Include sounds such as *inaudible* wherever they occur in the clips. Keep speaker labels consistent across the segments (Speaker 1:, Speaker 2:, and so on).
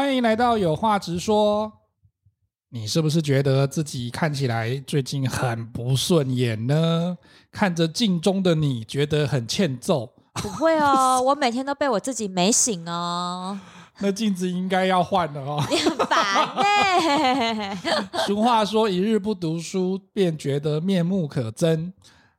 Speaker 1: 欢迎来到有话直说。你是不是觉得自己看起来最近很不顺眼呢？看着镜中的你，觉得很欠揍？
Speaker 2: 不会哦，*laughs* 我每天都被我自己美醒哦。
Speaker 1: 那镜子应该要换了哦。*laughs*
Speaker 2: 你很烦呢。*laughs*
Speaker 1: 俗话说：“一日不读书，便觉得面目可憎。”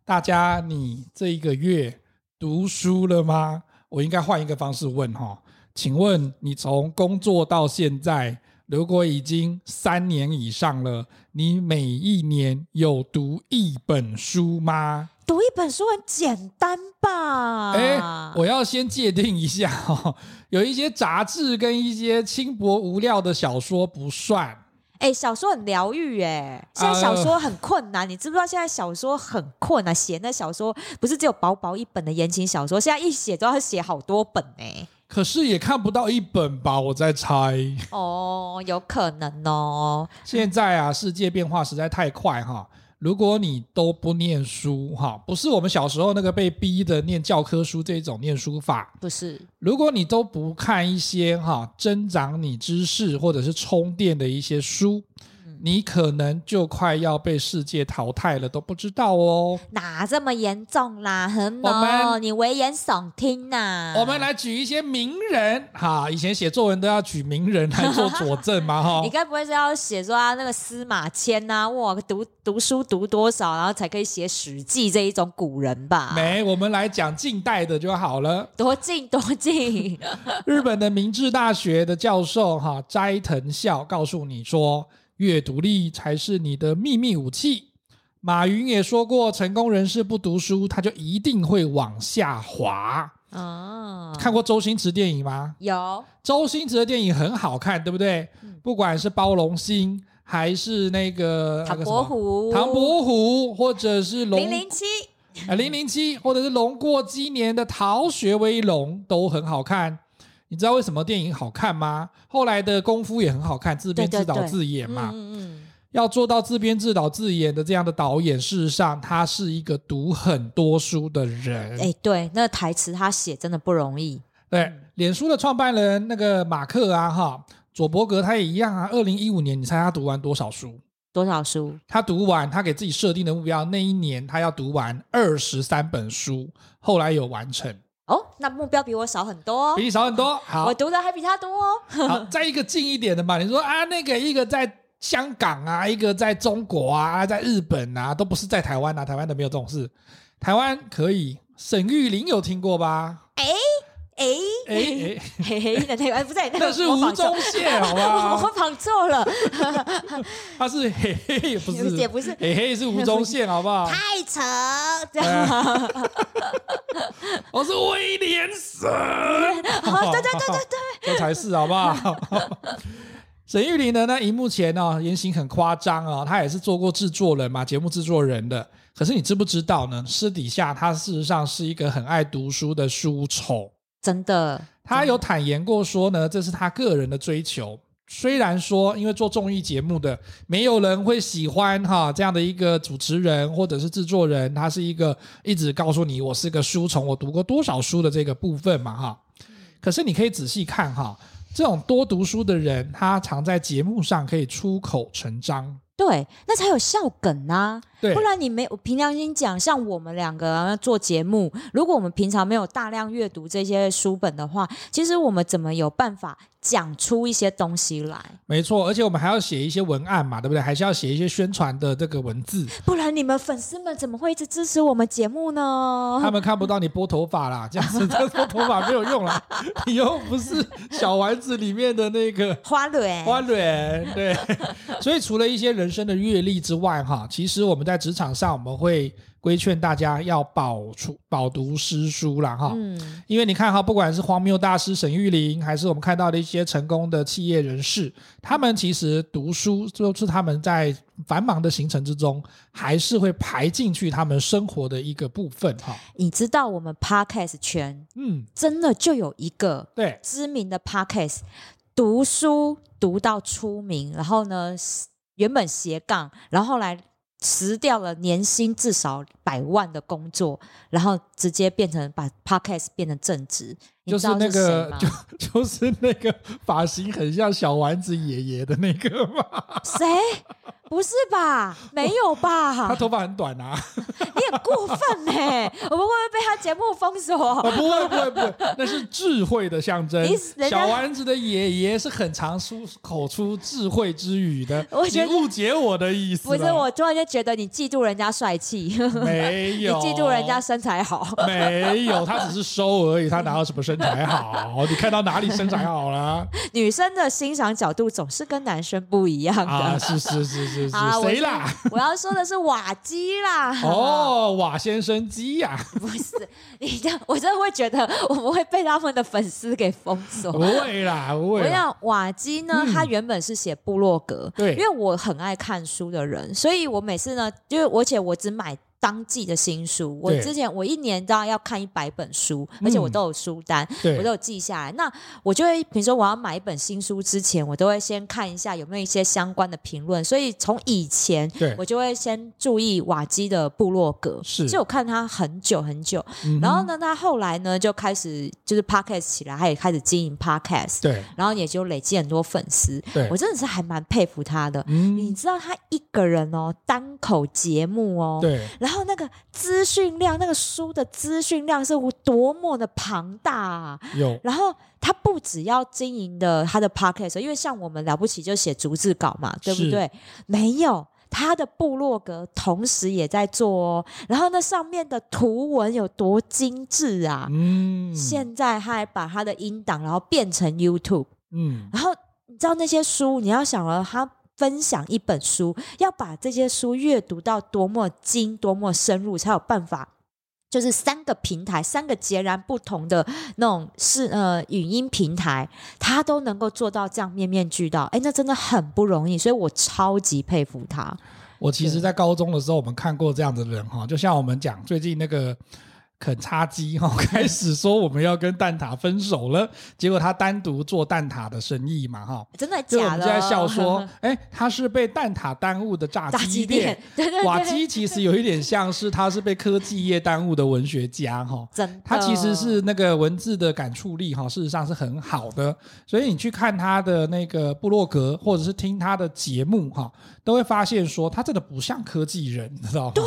Speaker 1: 大家，你这一个月读书了吗？我应该换一个方式问哈，请问你从工作到现在？如果已经三年以上了，你每一年有读一本书吗？
Speaker 2: 读一本书很简单吧？
Speaker 1: 哎，我要先界定一下哦，有一些杂志跟一些轻薄无聊的小说不算。
Speaker 2: 哎，小说很疗愈哎，现在小说很困难，呃，你知不知道现在小说很困难？写那小说不是只有薄薄一本的言情小说，现在一写都要写好多本哎。
Speaker 1: 可是也看不到一本吧，我在猜。
Speaker 2: 哦，有可能哦。
Speaker 1: 现在啊，世界变化实在太快哈。如果你都不念书哈，不是我们小时候那个被逼的念教科书这种念书法，
Speaker 2: 不是。
Speaker 1: 如果你都不看一些哈增长你知识或者是充电的一些书。你可能就快要被世界淘汰了，都不知道哦。
Speaker 2: 哪这么严重啦？很哦，你危言耸听呐、啊。
Speaker 1: 我们来举一些名人哈，以前写作文都要举名人来做佐证嘛哈。*laughs*
Speaker 2: 你该不会是要写说啊那个司马迁呐、啊？哇，读读书读多少，然后才可以写《史记》这一种古人吧？
Speaker 1: 没，我们来讲近代的就好了。
Speaker 2: 多近 *laughs* 多近？
Speaker 1: 日本的明治大学的教授哈斋藤孝告诉你说。阅读力才是你的秘密武器。马云也说过，成功人士不读书，他就一定会往下滑。哦，看过周星驰电影吗？
Speaker 2: 有，
Speaker 1: 周星驰的电影很好看，对不对？嗯、不管是包龙星，还是那个
Speaker 2: 唐伯虎，
Speaker 1: 唐伯虎，或者是龙
Speaker 2: 零零七
Speaker 1: 啊，零零七，或者是龙过鸡年的逃学威龙，都很好看。你知道为什么电影好看吗？后来的功夫也很好看，自编自导自演嘛。对对对，嗯嗯，要做到自编自导自演的这样的导演，事实上他是一个读很多书的人。
Speaker 2: 哎，对，那个台词他写真的不容易。
Speaker 1: 对，脸书的创办人那个马克啊，哈，佐伯格他也一样啊。二零一五年，你猜他读完多少书？
Speaker 2: 多少书？他
Speaker 1: 读完，他给自己设定的目标，那一年他要读完二十三本书，后来有完成。
Speaker 2: 哦，那目标比我少很多，
Speaker 1: 比你少很多。好，
Speaker 2: 我读的还比他多哦。
Speaker 1: 好，再一个近一点的嘛，你说啊，那个一个在香港啊，一个在中国啊，在日本啊，都不是在台湾啊，台湾都没有这种事。台湾可以，沈玉玲有听过吧？哎。哎哎哎，*laughs*
Speaker 2: 嘿嘿的那个不对，
Speaker 1: 那是吴宗宪，好吧？*laughs*
Speaker 2: 我仿错了，*laughs*
Speaker 1: 他是嘿嘿，不是
Speaker 2: 也不是
Speaker 1: 嘿嘿，是吴宗宪，好不好？
Speaker 2: 太扯，
Speaker 1: 我是威廉神，
Speaker 2: 对对对对对，
Speaker 1: 这才是好不好？沈玉琳呢？那荧幕前呢、哦，言行很夸张啊、哦，他也是做过制作人嘛，节目制作人的。可是你知不知道呢？私底下他事实上是一个很爱读书的书虫。
Speaker 2: 真的，
Speaker 1: 他有坦言过说呢，这是他个人的追求。虽然说，因为做综艺节目的，没有人会喜欢哈这样的一个主持人或者是制作人，他是一个一直告诉你我是个书虫，我读过多少书的这个部分嘛哈。可是你可以仔细看哈，这种多读书的人，他常在节目上可以出口成章。
Speaker 2: 对，那才有笑梗啊！
Speaker 1: 对，
Speaker 2: 不然你没有凭良心讲，像我们两个做节目，如果我们平常没有大量阅读这些书本的话，其实我们怎么有办法讲出一些东西来？
Speaker 1: 没错，而且我们还要写一些文案嘛，对不对？还是要写一些宣传的这个文字，
Speaker 2: 不然你们粉丝们怎么会一直支持我们节目呢？
Speaker 1: 他们看不到你拨头发啦，这样子这拨头发没有用啦，*laughs* 你又不是小丸子里面的那个
Speaker 2: 花蕊，
Speaker 1: 花蕊，对。所以除了一些人生的阅历之外，哈，其实我们在职场上，我们会规劝大家要保出饱读诗书啦，哈，嗯，因为你看哈，不管是荒谬大师沈玉琳，还是我们看到的一些成功的企业人士，他们其实读书就是他们在繁忙的行程之中，还是会排进去他们生活的一个部分，哈。
Speaker 2: 你知道我们 Podcast 圈，嗯，真的就有一个对。知名的 Podcast 读书读到出名，然后呢，原本斜杠，然后来辞掉了年薪至少百万的工作，然后直接变成把 Podcast 变成正职。
Speaker 1: 就是那个，就 *laughs* 就是那个发型很像小丸子爷爷的那个吗？*laughs*
Speaker 2: 谁？不是吧？没有吧？
Speaker 1: 他头发很短啊！*laughs*
Speaker 2: 你很过分呢、欸！我们会不会被他节目封锁、
Speaker 1: 哦？不会，不会，不会，那是智慧的象征。小丸子的爷爷是很常出口出智慧之语的。你误解我的意思。
Speaker 2: 不是，我突然间觉得你嫉妒人家帅气。
Speaker 1: 没有，
Speaker 2: 你嫉妒人家身材好。
Speaker 1: 没有，他只是收而已，他哪有什么身材好？你看到哪里身材好了？*laughs*
Speaker 2: 女生的欣赏角度总是跟男生不一样的。
Speaker 1: 啊，是是是是。是谁啦？
Speaker 2: 我要说的是瓦基啦。*laughs*
Speaker 1: 哦，瓦先生基呀、啊？*laughs*
Speaker 2: 不是，你这样我真的会觉得我们会被他们的粉丝给封锁。
Speaker 1: 不会啦，不会。我
Speaker 2: 想瓦基呢，嗯、他原本是写部落格，
Speaker 1: 对，
Speaker 2: 因为我很爱看书的人，所以我每次呢，因为而且我只买。当季的新书，我之前我一年都要要看一百本书，而且我都有书单，嗯、我都有记下来。那我就会，比如说我要买一本新书之前，我都会先看一下有没有一些相关的评论。所以从以前，我就会先注意瓦基的部落格，是，就我看他很久很久。嗯、然后呢，他后来呢就开始就是 podcast 起来，他也开始经营 podcast，
Speaker 1: 对，
Speaker 2: 然后也就累积很多粉丝。
Speaker 1: 对，
Speaker 2: 我真的是还蛮佩服他的。嗯，你知道他一个人哦，单口节目哦，
Speaker 1: 对，
Speaker 2: 然后。然后那个资讯量，那个书的资讯量是多么的庞大啊！
Speaker 1: 有。
Speaker 2: 然后他不只要经营的他的 podcast，因为像我们了不起就写逐字稿嘛，对不对？没有，他的部落格同时也在做哦。然后那上面的图文有多精致啊！嗯。现在他还把他的音档然后变成 YouTube。嗯。然后你知道那些书，你要想了他。分享一本书，要把这些书阅读到多么精、多么深入，才有办法。就是三个平台，三个截然不同的那种是呃语音平台，他都能够做到这样面面俱到。哎，那真的很不容易，所以我超级佩服他。
Speaker 1: 我其实，在高中的时候，我们看过这样的人哈，就像我们讲最近那个。肯叉鸡哈，*laughs* 开始说我们要跟蛋挞分手了，结果他单独做蛋挞的生意嘛哈，
Speaker 2: 真的假的？
Speaker 1: 就我们在笑说，*laughs* 哎，他是被蛋挞耽误的炸鸡店。*laughs*
Speaker 2: 对对对，
Speaker 1: 瓦基其实有一点像是他是被科技业耽误的文学家哈，
Speaker 2: 真，
Speaker 1: 他其实是那个文字的感触力哈，事实上是很好的，所以你去看他的那个部落格或者是听他的节目哈，都会发现说他真的不像科技人，你知道吗？
Speaker 2: 对。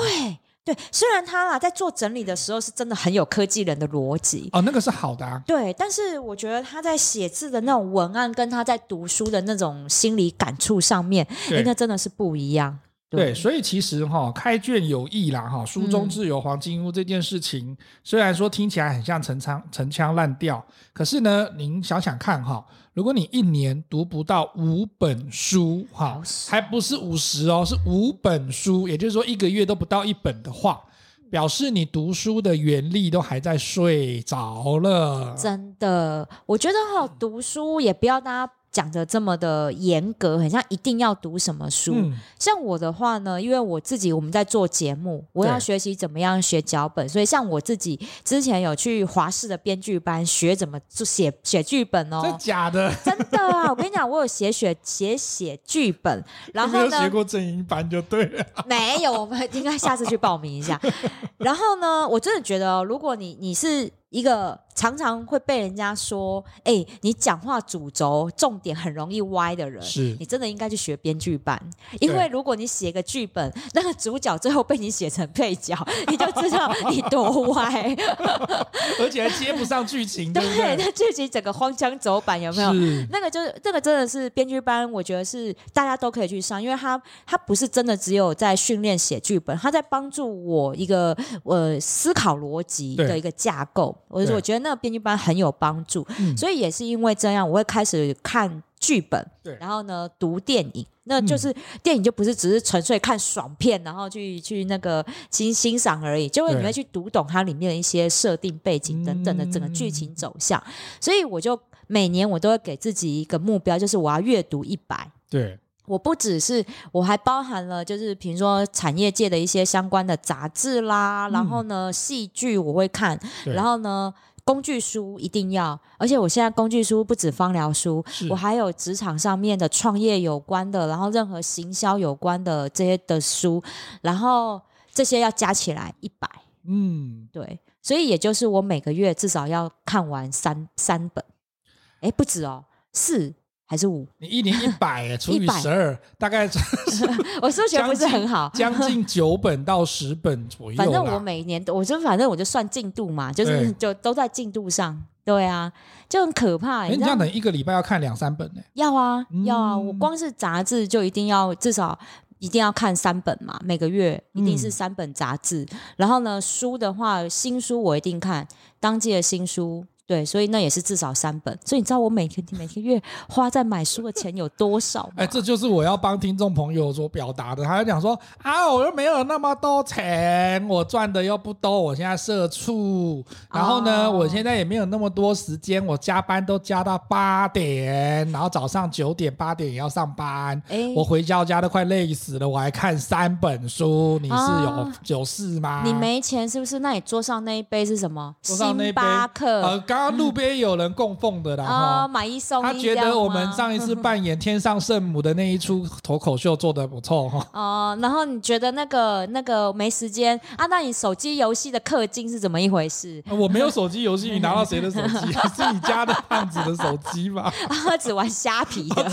Speaker 2: 对，虽然他啊在做整理的时候是真的很有科技人的逻辑
Speaker 1: 哦，那个是好的啊。
Speaker 2: 对，但是我觉得他在写字的那种文案，跟他在读书的那种心理感触上面，哎，那真的是不一样。
Speaker 1: 对，所以其实哈，开卷有益啦哈，书中自有黄金屋这件事情，嗯、虽然说听起来很像陈腔陈腔滥调，可是呢，您想想看哈，如果你一年读不到五本书哈，还不是五十哦，是五本书，也就是说一个月都不到一本的话，表示你读书的原力都还在睡着了。
Speaker 2: 真的，我觉得哈，读书也不要大家。讲的这么的严格，很像一定要读什么书。嗯、像我的话呢，因为我自己我们在做节目，我要学习怎么样学脚本，所以像我自己之前有去华视的编剧班学怎么做写写剧本哦。
Speaker 1: 真假的？
Speaker 2: 真的啊！我跟你讲，我有写写写写剧本，然后呢，
Speaker 1: 没有学过正音班就对了。
Speaker 2: 没有，我们应该下次去报名一下。*laughs* 然后呢，我真的觉得，如果你你是。一个常常会被人家说：“哎、欸，你讲话主轴重点很容易歪的人，
Speaker 1: 是你
Speaker 2: 真的应该去学编剧班。因为如果你写个剧本，那个主角最后被你写成配角，你就知道你多歪，*laughs*
Speaker 1: 而且还接不上剧情，*laughs*
Speaker 2: 对，那剧情整个荒腔走板，有没有？那个就是这个真的是编剧班，我觉得是大家都可以去上，因为他他不是真的只有在训练写剧本，他在帮助我一个呃思考逻辑的一个架构。”我我觉得那个编剧班很有帮助，嗯、所以也是因为这样，我会开始看剧本，对。然后呢读电影，那就是电影就不是只是纯粹看爽片，然后去去那个欣欣赏而已，就会你会去读懂它里面的一些设定背景等等的整个剧情走向，嗯、所以我就每年我都会给自己一个目标，就是我要阅读一百。
Speaker 1: 对。
Speaker 2: 我不只是，我还包含了，就是比如说产业界的一些相关的杂志啦，嗯、然后呢，戏剧我会看，然后呢，工具书一定要，而且我现在工具书不止芳疗
Speaker 1: 书，
Speaker 2: 我还有职场上面的创业有关的，然后任何行销有关的这些的书，然后这些要加起来一百。
Speaker 1: 嗯，
Speaker 2: 对，所以也就是我每个月至少要看完三三本，哎，不止哦，四。还是五？
Speaker 1: 你一年一百 *laughs* 除以十二，大概 *laughs*
Speaker 2: 我数学不是很好，
Speaker 1: 将近九本到十本左右。
Speaker 2: 反正我每年我就反正我就算进度嘛，就是就都在进度上。对啊，就很可怕。
Speaker 1: 哎，你这样等一个礼拜要看两三本呢？
Speaker 2: 要啊，要啊！我光是杂志就一定要至少一定要看三本嘛，每个月一定是三本杂志。然后呢，书的话，新书我一定看当季的新书。对，所以那也是至少三本。所以你知道我每天每个月花在买书的钱有多少吗？*laughs*
Speaker 1: 哎，这就是我要帮听众朋友所表达的。他就讲说啊，我又没有那么多钱，我赚的又不多，我现在社畜，然后呢，哦、我现在也没有那么多时间，我加班都加到八点，然后早上九点八点也要上班。哎，我回家家都快累死了，我还看三本书，你是有、哦、有事吗？
Speaker 2: 你没钱是不是？那你桌上那一杯是什么？
Speaker 1: 桌上那一杯
Speaker 2: 星巴克。
Speaker 1: 呃刚刚路边有人供奉的啦，
Speaker 2: 啊，买一送一。
Speaker 1: 他觉得我们上一次扮演天上圣母的那一出脱口秀做的不错哈。
Speaker 2: 哦，然后你觉得那个那个没时间啊？那你手机游戏的氪金是怎么一回事？
Speaker 1: 我没有手机游戏，你拿到谁的手机？*laughs* 是你家的胖子的手机吗？
Speaker 2: 他只玩虾皮的。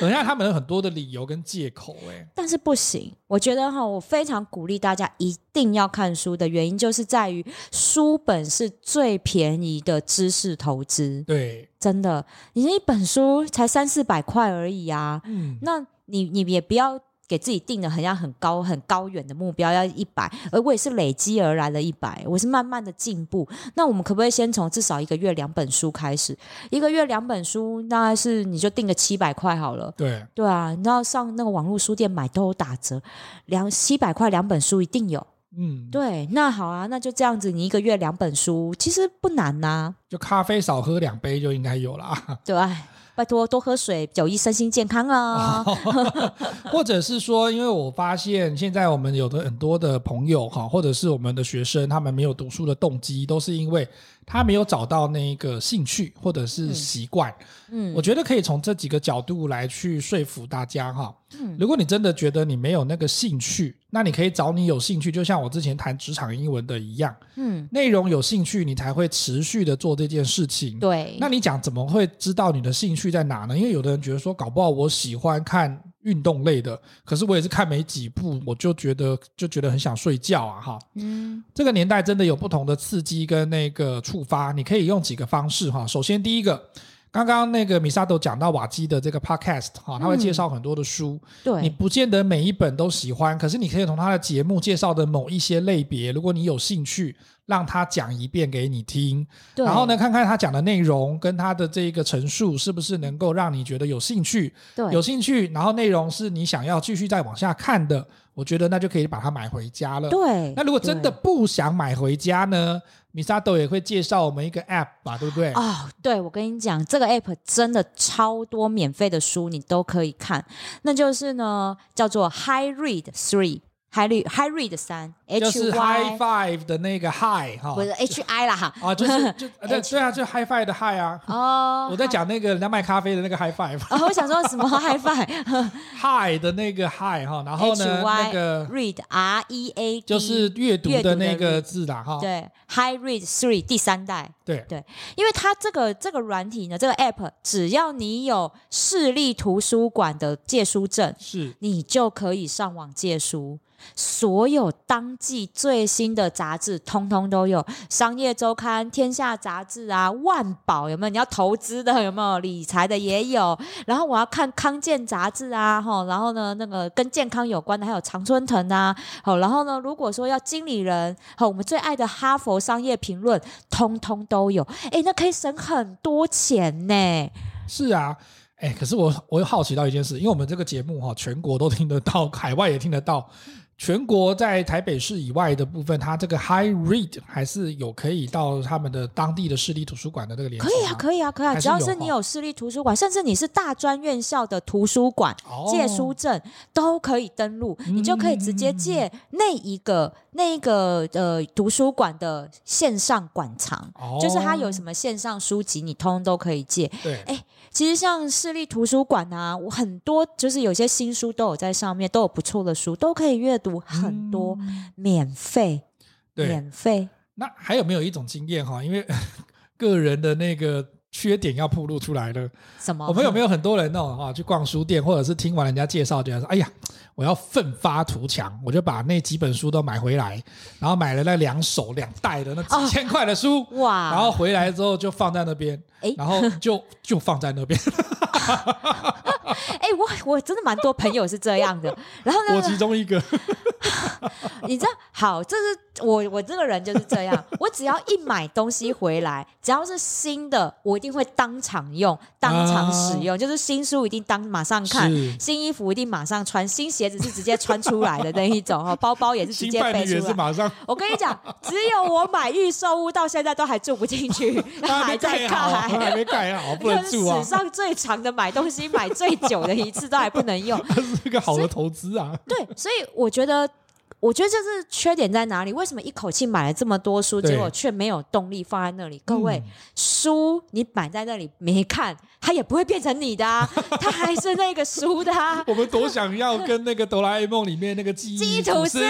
Speaker 1: 等一下，他们有很多的理由跟借口哎。
Speaker 2: 但是不行，我觉得哈，我非常鼓励大家一定要看书的原因，就是在于书本是。最便宜的知识投资，
Speaker 1: 对，
Speaker 2: 真的，你一本书才三四百块而已啊，
Speaker 1: 嗯，
Speaker 2: 那你你也不要给自己定的很像很高很高远的目标，要一百，而我也是累积而来的一百，我是慢慢的进步。那我们可不可以先从至少一个月两本书开始？一个月两本书，大概是你就定个七百块好了，
Speaker 1: 对，
Speaker 2: 对啊，你知道上那个网络书店买都有打折，两七百块两本书一定有。
Speaker 1: 嗯，
Speaker 2: 对，那好啊，那就这样子，你一个月两本书，其实不难呐、啊。
Speaker 1: 就咖啡少喝两杯就应该有了。
Speaker 2: 对，拜托多喝水，有益身心健康啊。*laughs*
Speaker 1: 或者是说，因为我发现现在我们有的很多的朋友哈，或者是我们的学生，他们没有读书的动机，都是因为他没有找到那个兴趣或者是习惯。嗯，我觉得可以从这几个角度来去说服大家哈。嗯，如果你真的觉得你没有那个兴趣，那你可以找你有兴趣，就像我之前谈职场英文的一样，嗯，内容有兴趣，你才会持续的做这件事情。
Speaker 2: 对，
Speaker 1: 那你讲怎么会知道你的兴趣在哪呢？因为有的人觉得说，搞不好我喜欢看运动类的，可是我也是看没几部，我就觉得就觉得很想睡觉啊，哈，嗯，这个年代真的有不同的刺激跟那个触发，你可以用几个方式哈。首先第一个。刚刚那个米萨都讲到瓦基的这个 podcast 哈，他会介绍很多的书，
Speaker 2: 对，
Speaker 1: 你不见得每一本都喜欢，可是你可以从他的节目介绍的某一些类别，如果你有兴趣，让他讲一遍给你听，然后呢，看看他讲的内容跟他的这个陈述是不是能够让你觉得有兴趣，
Speaker 2: 对，
Speaker 1: 有兴趣，然后内容是你想要继续再往下看的，我觉得那就可以把它买回家了，
Speaker 2: 对。
Speaker 1: 那如果真的不想买回家呢？米沙豆也会介绍我们一个 App 吧，对不对？
Speaker 2: 哦，对，我跟你讲，这个 App 真的超多免费的书，你都可以看。那就是呢，叫做 High Read Three。High Read High Read 三，
Speaker 1: 就是 High Five 的那个 High 哈，
Speaker 2: 不是 H I 啦哈，
Speaker 1: 啊就是 *laughs* 就对对啊，就 High Five 的 High 啊。哦，我在讲那个人家卖咖啡的那个 High Five。
Speaker 2: 哦，我想说什么 *laughs* High Five？High
Speaker 1: 的那个 High 哈，然后呢那个
Speaker 2: Read R E A，
Speaker 1: 就是阅读的那个字啦哈。
Speaker 2: 对，High Read Three 第三代。
Speaker 1: 对
Speaker 2: 对，因为它这个这个软体呢，这个 App 只要你有市立图书馆的借书证，
Speaker 1: 是
Speaker 2: 你就可以上网借书。所有当季最新的杂志，通通都有，《商业周刊》、《天下杂志》啊，《万宝》有没有？你要投资的有没有？理财的也有。然后我要看《康健》杂志啊，哈，然后呢，那个跟健康有关的还有《常春藤》啊，好，然后呢，如果说要经理人，好，我们最爱的《哈佛商业评论》，通通都有。哎，那可以省很多钱呢。
Speaker 1: 是啊，哎，可是我我又好奇到一件事，因为我们这个节目哈，全国都听得到，海外也听得到。全国在台北市以外的部分，它这个 High Read 还是有可以到他们的当地的市立图书馆的这个联系。
Speaker 2: 可以啊，可以啊，可以啊，只要是你有市立图书馆，甚至你是大专院校的图书馆、哦、借书证，都可以登录，你就可以直接借那一个那个呃图书馆的线上馆藏，
Speaker 1: 哦、
Speaker 2: 就是它有什么线上书籍，你通通都可以借。
Speaker 1: 对，
Speaker 2: 哎，其实像市立图书馆啊，我很多就是有些新书都有在上面，都有不错的书，都可以阅读，很多、嗯、免费，
Speaker 1: 对
Speaker 2: 免费。
Speaker 1: 那还有没有一种经验哈？因为个人的那个。缺点要暴露出来了。
Speaker 2: 什么？
Speaker 1: 我们有没有很多人那种哈，去逛书店，或者是听完人家介绍，觉得说：“哎呀，我要奋发图强，我就把那几本书都买回来，然后买了那两手两袋的那几千块的书，
Speaker 2: 哦、哇，
Speaker 1: 然后回来之后就放在那边，诶然后就 *laughs* 就放在那边。*laughs* ”
Speaker 2: 哎，我我真的蛮多朋友是这样的，然后呢，
Speaker 1: 我其中一个，*laughs*
Speaker 2: 你知道，好，这是我我这个人就是这样，我只要一买东西回来，只要是新的，我一定会当场用，当场使用，啊、就是新书一定当马上看，新衣服一定马上穿，新鞋子是直接穿出来的那一种哈，包包也是直接背出来，
Speaker 1: 马上。
Speaker 2: 我跟你讲，只有我买预售屋到现在都还住不进去，还在盖，
Speaker 1: 还没盖好，不能住啊！
Speaker 2: 史上最长的买东西买最久的一次都还不能用，*laughs*
Speaker 1: 它是一个好的投资啊。
Speaker 2: 对，所以我觉得。我觉得这是缺点在哪里？为什么一口气买了这么多书，结果却没有动力放在那里？各位，嗯、书你摆在那里没看，它也不会变成你的啊，*laughs* 它还是那个书的啊。
Speaker 1: 我们多想要跟那个哆啦 A 梦里面那个记忆吐司，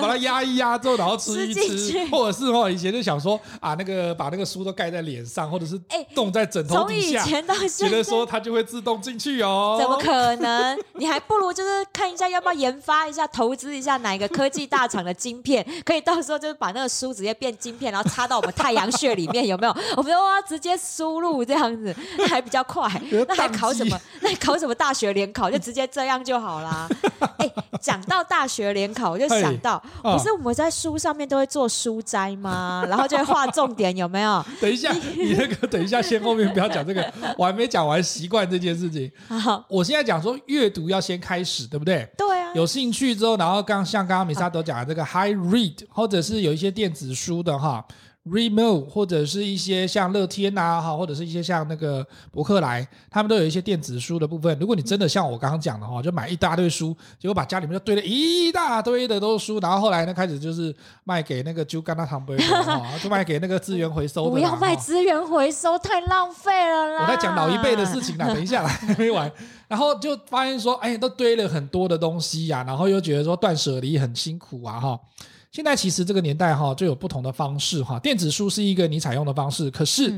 Speaker 1: 把它压一压之后，然后吃一吃，*laughs* 或者是哦，以前就想说啊，那个把那个书都盖在脸上，或者是冻在枕头底下，
Speaker 2: 从以前到现在，
Speaker 1: 觉得说它就会自动进去哦。
Speaker 2: 怎么可能？*laughs* 你还不如就是看一下，要不要研发一下，投资一下哪一个？科技大厂的晶片，可以到时候就是把那个书直接变晶片，然后插到我们太阳穴里面，有没有？*laughs* 我们哇直接输入这样子，那还比较快。*laughs* 那还考什么？*laughs* 那还考什么大学联考？就直接这样就好啦。哎，讲到大学联考，我就想到，不是我们在书上面都会做书摘吗？然后就会画重点，有没有？
Speaker 1: 等一下，你那个等一下，先后面不要讲这个，我还没讲完习惯这件事情。好，我现在讲说阅读要先开始，对不对？
Speaker 2: 对啊。
Speaker 1: 有兴趣之后，然后刚像刚刚米沙德讲的这个 High Read，或者是有一些电子书的哈，Readmoo，或者是一些像乐天呐哈，或者是一些像那个博客来，他们都有一些电子书的部分。如果你真的像我刚刚讲的哈，就买一大堆书，结果把家里面就堆了一大堆的都是书，然后后来呢开始就是卖给那个就干那糖杯哈，*laughs* 就卖给那个资源回收的。
Speaker 2: 不要卖资源回收，太浪费了啦！
Speaker 1: 我在讲老一辈的事情啦，等一下来还没完。*laughs* 然后就发现说，哎，都堆了很多的东西呀、啊，然后又觉得说断舍离很辛苦啊，哈。现在其实这个年代哈，就有不同的方式哈。电子书是一个你采用的方式，可是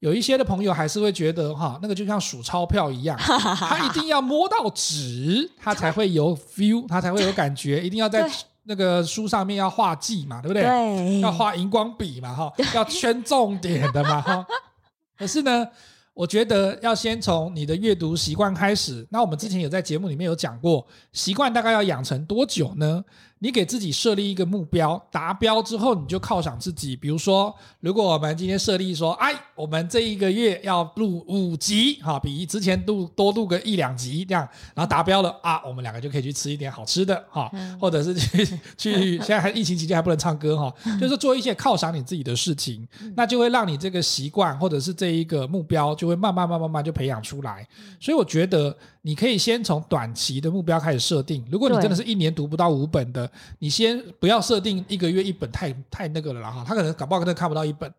Speaker 1: 有一些的朋友还是会觉得哈，那个就像数钞票一样，*laughs* 他一定要摸到纸，他才会有 feel，他才会有感觉，*laughs* 一定要在那个书上面要画记嘛，对不对？对，要画荧光笔嘛，哈，要圈重点的嘛，哈。*laughs* 可是呢？我觉得要先从你的阅读习惯开始。那我们之前有在节目里面有讲过，习惯大概要养成多久呢？你给自己设立一个目标，达标之后你就犒赏自己。比如说，如果我们今天设立说，哎，我们这一个月要录五集，哈，比之前录多录个一两集这样，然后达标了啊，我们两个就可以去吃一点好吃的，哈，*laughs* 或者是去去，*laughs* 现在还疫情期间还不能唱歌哈，*laughs* 就是做一些犒赏你自己的事情，那就会让你这个习惯或者是这一个目标就会慢慢慢慢慢就培养出来。所以我觉得。你可以先从短期的目标开始设定。如果你真的是一年读不到五本的，你先不要设定一个月一本，太太那个了啦哈。他可能搞不好可能看不到一本，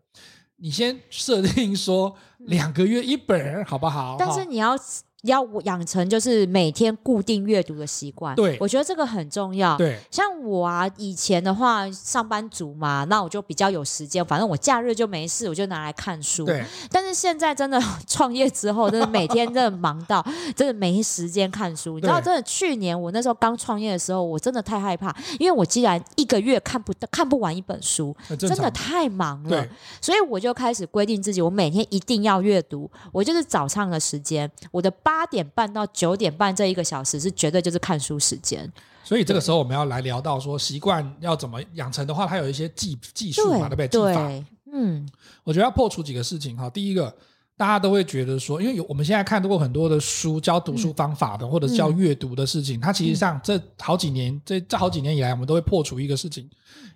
Speaker 1: 你先设定说两个月一本，好不好？
Speaker 2: 但是你要。要养成就是每天固定阅读的习惯，
Speaker 1: 对，
Speaker 2: 我觉得这个很重要。
Speaker 1: 对，
Speaker 2: 像我啊，以前的话上班族嘛，那我就比较有时间，反正我假日就没事，我就拿来看书。
Speaker 1: 对，
Speaker 2: 但是现在真的 *laughs* 创业之后，真的每天真的忙到真的没时间看书。你知道，真的去年我那时候刚创业的时候，我真的太害怕，因为我既然一个月看不看不完一本书，真的太忙了。对，所以我就开始规定自己，我每天一定要阅读。我就是早上的时间，我的。八点半到九点半这一个小时是绝对就是看书时间，
Speaker 1: 所以这个时候我们要来聊到说习惯要怎么养成的话，它有一些技技术嘛，对不对？技法，嗯，我觉得要破除几个事情哈。第一个，大家都会觉得说，因为有我们现在看到过很多的书教读书方法的，或者教阅读的事情，它其实上这好几年，这这好几年以来，我们都会破除一个事情。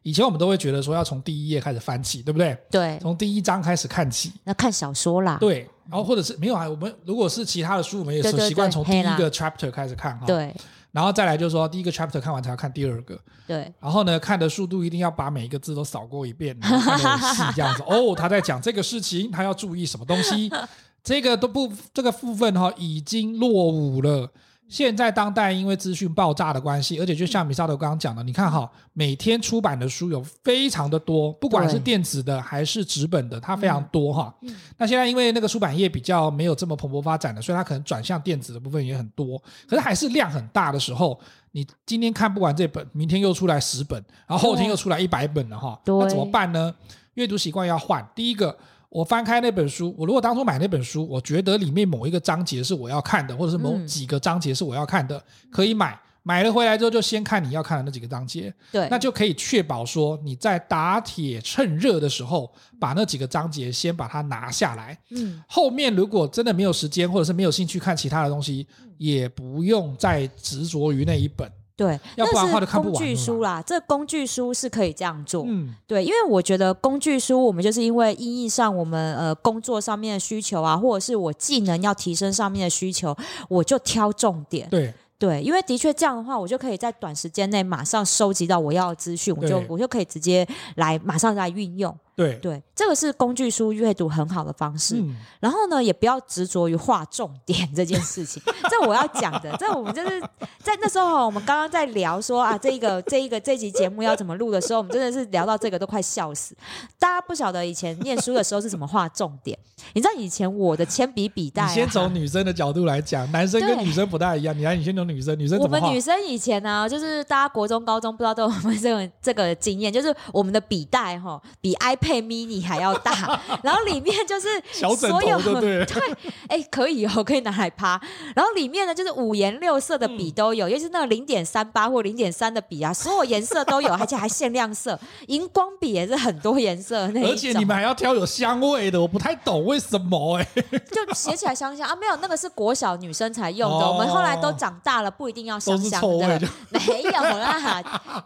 Speaker 1: 以前我们都会觉得说要从第一页开始翻起，对不对？
Speaker 2: 对，
Speaker 1: 从第一章开始看起。
Speaker 2: 那看小说啦。
Speaker 1: 对。然后或者是没有啊，我们如果是其他的书，我们也是习惯从第一个 chapter 开始看哈。
Speaker 2: 对。
Speaker 1: 然后再来就是说，第一个 chapter 看完才要看第二个。
Speaker 2: 对。
Speaker 1: 然后呢，看的速度一定要把每一个字都扫过一遍，*laughs* 然后细这样子。哦，他在讲这个事情，他要注意什么东西？这个都不，这个部分哈、哦、已经落伍了。现在当代因为资讯爆炸的关系，而且就像米萨德刚刚讲的，你看哈，每天出版的书有非常的多，不管是电子的还是纸本的，它非常多哈。那现在因为那个出版业比较没有这么蓬勃发展的，所以它可能转向电子的部分也很多。可是还是量很大的时候，你今天看不完这本，明天又出来十本，然后后天又出来一百本了哈。那怎么办呢？阅读习惯要换。第一个。我翻开那本书，我如果当初买那本书，我觉得里面某一个章节是我要看的，或者是某几个章节是我要看的，嗯、可以买。买了回来之后，就先看你要看的那几个章节，
Speaker 2: 对，
Speaker 1: 那就可以确保说你在打铁趁热的时候，把那几个章节先把它拿下来。嗯，后面如果真的没有时间，或者是没有兴趣看其他的东西，也不用再执着于那一本。
Speaker 2: 对，
Speaker 1: 要不然的话就看不完。
Speaker 2: 工具书啦，这工具书是可以这样做。嗯，对，因为我觉得工具书，我们就是因为意义上我们呃工作上面的需求啊，或者是我技能要提升上面的需求，我就挑重点。
Speaker 1: 对。
Speaker 2: 对，因为的确这样的话，我就可以在短时间内马上收集到我要的资讯，我就我就可以直接来马上来运用。
Speaker 1: 对
Speaker 2: 对，这个是工具书阅读很好的方式。嗯、然后呢，也不要执着于画重点这件事情。这我要讲的，这我们就是在那时候，我们刚刚在聊说啊，这一个这一个这集节目要怎么录的时候，我们真的是聊到这个都快笑死。大家不晓得以前念书的时候是怎么画重点？你知道以前我的铅笔笔袋、啊，
Speaker 1: 你先从女生的角度来讲，男生跟女生不太一样。你来，你先从女生，女生？
Speaker 2: 我们女生以前呢、啊，就是大家国中、高中不知道都有没有这个这个经验，就是我们的笔袋哈，比 iPad。配 mini 还要大，*laughs* 然后里面就是所有
Speaker 1: 小对，
Speaker 2: 对，哎，可以哦，可以拿来趴。然后里面呢，就是五颜六色的笔都有，尤其是那个零点三八或零点三的笔啊，所有颜色都有，*laughs* 而且还限量色。荧光笔也是很多颜色那，
Speaker 1: 而且你们还要挑有香味的，我不太懂为什么哎。*laughs*
Speaker 2: 就写起来香香啊？没有，那个是国小女生才用的，我们后来都长大了，不一定要香香的。没有啦，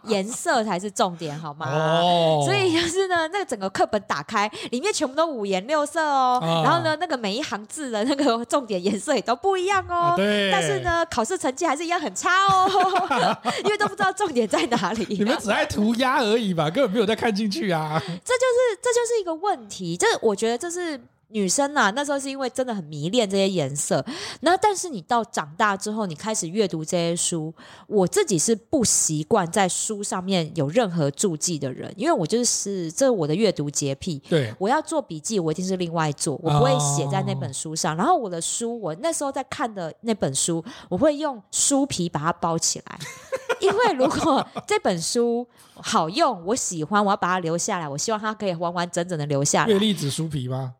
Speaker 2: 颜色才是重点，好吗？哦，所以就是呢，那个整个。课本打开，里面全部都五颜六色哦。啊、然后呢，那个每一行字的那个重点颜色也都不一样哦。啊、对。但是呢，考试成绩还是一样很差哦，*laughs* 因为都不知道重点在哪里。
Speaker 1: 你们只爱涂鸦而已吧，根本没有在看进去啊。这
Speaker 2: 就是这就是一个问题。这我觉得这是。女生呐、啊，那时候是因为真的很迷恋这些颜色。那但是你到长大之后，你开始阅读这些书，我自己是不习惯在书上面有任何注记的人，因为我就是这是我的阅读洁癖。
Speaker 1: 对，
Speaker 2: 我要做笔记，我一定是另外做，我不会写在那本书上。哦、然后我的书，我那时候在看的那本书，我会用书皮把它包起来，*laughs* 因为如果这本书好用，我喜欢，我要把它留下来，我希望它可以完完整整的留下来。
Speaker 1: 月历纸书皮吗？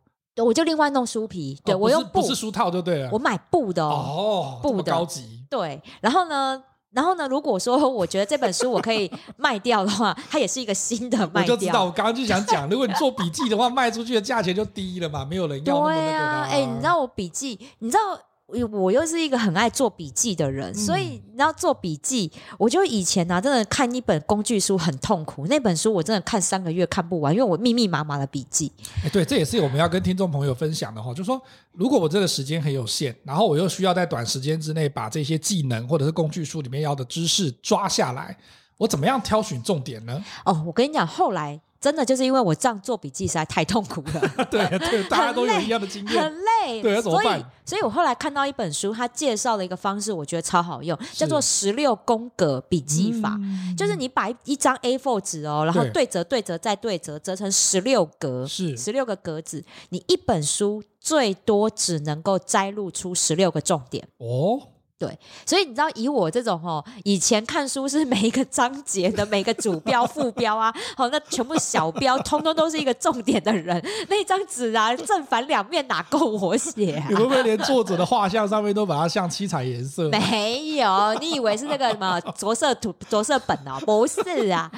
Speaker 2: 我就另外弄书皮，对、哦、我用布，
Speaker 1: 不是书套就对了。
Speaker 2: 我买布的哦，布的
Speaker 1: 高级。
Speaker 2: 对，然后呢，然后呢，如果说 *laughs* 我觉得这本书我可以卖掉的话，它也是一个新的卖掉。
Speaker 1: 我就知道，我刚刚就想讲，如果你做笔记的话，卖出去的价钱就低了嘛，没有人要那么那个。对啊，哎，你知道我笔记，你知道。我又是一个很爱做笔记的人，所以你要做笔记，我就以前呢、啊，真的看一本工具书很痛苦。那本书我真的看三个月看不完，因为我密密麻麻的笔记。哎，对，这也是我们要跟听众朋友分享的哈，就是说，如果我这个时间很有限，然后我又需要在短时间之内把这些技能或者是工具书里面要的知识抓下来，我怎么样挑选重点呢？
Speaker 2: 哦，我跟你讲，后来。真的就是因为我这样做笔记实在太痛苦了，
Speaker 1: 对 *laughs* 对，*laughs* 大家都有一样的经验，
Speaker 2: 很累，
Speaker 1: 对，怎么办？
Speaker 2: 所以，所以我后来看到一本书，它介绍了一个方式，我觉得超好用，叫做十六宫格笔记法，是就是你把一张 A4 纸哦，然后对折、对折再对折，折成十六格，是。十六个格子，你一本书最多只能够摘录出十六个重点。哦。对，所以你知道，以我这种哦，以前看书是每一个章节的每个主标、副标啊，好，那全部小标，通通都是一个重点的人，那张纸啊，正反两面哪够我写啊？
Speaker 1: 你会不会连作者的画像上面都把它像七彩颜色？
Speaker 2: 没有，你以为是那个什么着色图、着色本哦？不是啊，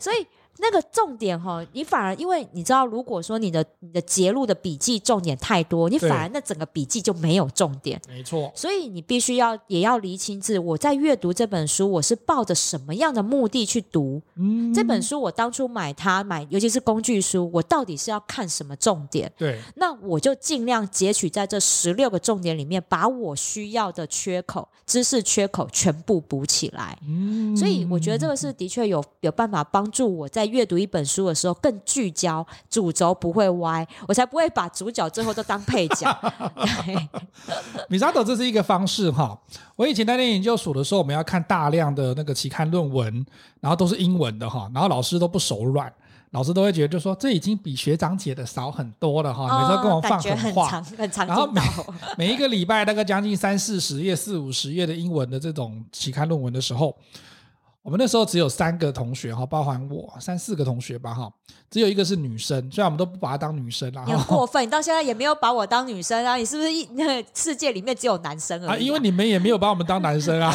Speaker 2: 所以。那个重点哈，你反而因为你知道，如果说你的你的节录的笔记重点太多，你反而那整个笔记就没有重点。
Speaker 1: 没错，
Speaker 2: 所以你必须要也要厘清自我在阅读这本书，我是抱着什么样的目的去读。嗯，这本书我当初买它买，尤其是工具书，我到底是要看什么重点？
Speaker 1: 对，
Speaker 2: 那我就尽量截取在这十六个重点里面，把我需要的缺口、知识缺口全部补起来。嗯，所以我觉得这个是的确有有办法帮助我在。阅读一本书的时候更聚焦，主轴不会歪，我才不会把主角最后都当配角。*laughs*
Speaker 1: 米沙朵，这是一个方式哈。我以前在念研究所的时候，我们要看大量的那个期刊论文，然后都是英文的哈，然后老师都不手软，老师都会觉得就说这已经比学长姐的少很多了哈。每次跟我放狠话，然后每每一个礼拜大概将近三四十页、四五十页的英文的这种期刊论文的时候。我们那时候只有三个同学哈，包含我三四个同学吧哈，只有一个是女生，虽然我们都不把她当女生啦。
Speaker 2: 你很过分，你到现在也没有把我当女生啊？你是不是一那个世界里面只有男生而已啊？啊，
Speaker 1: 因为你们也没有把我们当男生啊。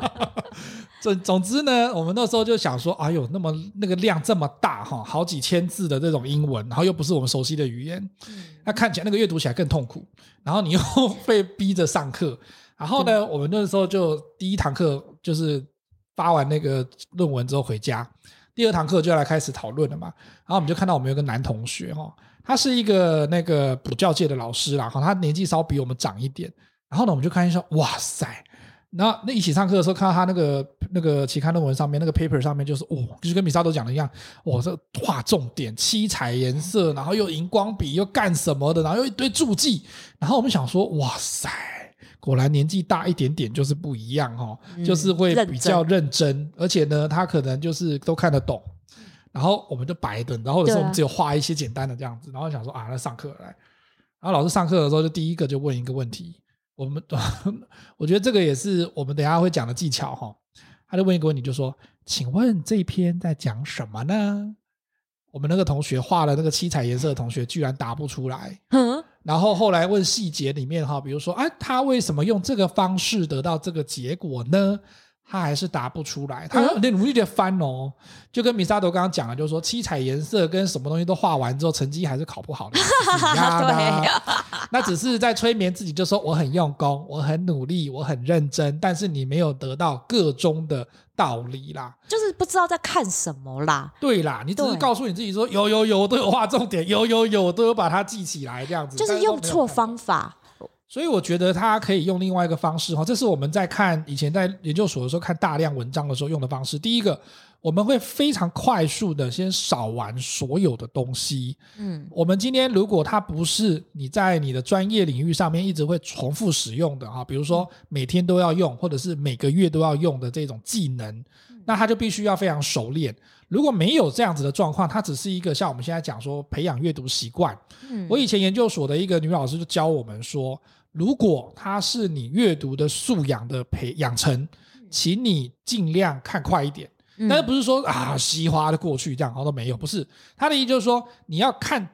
Speaker 1: *laughs* 总总之呢，我们那时候就想说，哎呦，那么那个量这么大哈，好几千字的这种英文，然后又不是我们熟悉的语言，那看起来那个阅读起来更痛苦。然后你又 *laughs* 被逼着上课，然后呢，我们那时候就第一堂课就是。发完那个论文之后回家，第二堂课就要来开始讨论了嘛。然后我们就看到我们有个男同学哈，他是一个那个补教界的老师啦，哈，他年纪稍比我们长一点。然后呢，我们就看一下，哇塞！然后那一起上课的时候，看到他那个那个期刊论文上面那个 paper 上面就是，哦，就是跟米沙都讲的一样，哇，这画重点，七彩颜色，然后又荧光笔又干什么的，然后又一堆注记。然后我们想说，哇塞！果然年纪大一点点就是不一样哦，嗯、就是会比较认真，而且呢，他可能就是都看得懂。然后我们就白等，然后有时候我们只有画一些简单的这样子，然后想说啊，那上课来。然后老师上课的时候就第一个就问一个问题，我们 *laughs* 我觉得这个也是我们等一下会讲的技巧哈。他就问一个问题，就说：“请问这一篇在讲什么呢？”我们那个同学画了那个七彩颜色的同学居然答不出来。嗯然后后来问细节里面哈，比如说，哎，他为什么用这个方式得到这个结果呢？他还是答不出来，他有点努力的翻哦，就跟米沙头刚刚讲了，就是说七彩颜色跟什么东西都画完之后，成绩还是考不好 *laughs* 的，*laughs* 那只是在催眠自己，就说我很用功，我很努力，我很认真，但是你没有得到个中的道理啦，
Speaker 2: 就是不知道在看什么啦。
Speaker 1: 对啦，你只是告诉你自己说有有有，我都有画重点，有有有，我都有把它记起来，这样子，
Speaker 2: 就是用错方法。
Speaker 1: 所以我觉得他可以用另外一个方式哈，这是我们在看以前在研究所的时候看大量文章的时候用的方式。第一个，我们会非常快速的先扫完所有的东西。嗯，我们今天如果它不是你在你的专业领域上面一直会重复使用的哈，比如说每天都要用，或者是每个月都要用的这种技能，那它就必须要非常熟练。如果没有这样子的状况，它只是一个像我们现在讲说培养阅读习惯。嗯，我以前研究所的一个女老师就教我们说。如果它是你阅读的素养的培养成，请你尽量看快一点。但是不是说啊，稀花的过去这样，好都没有。不是，他的意思就是说你要看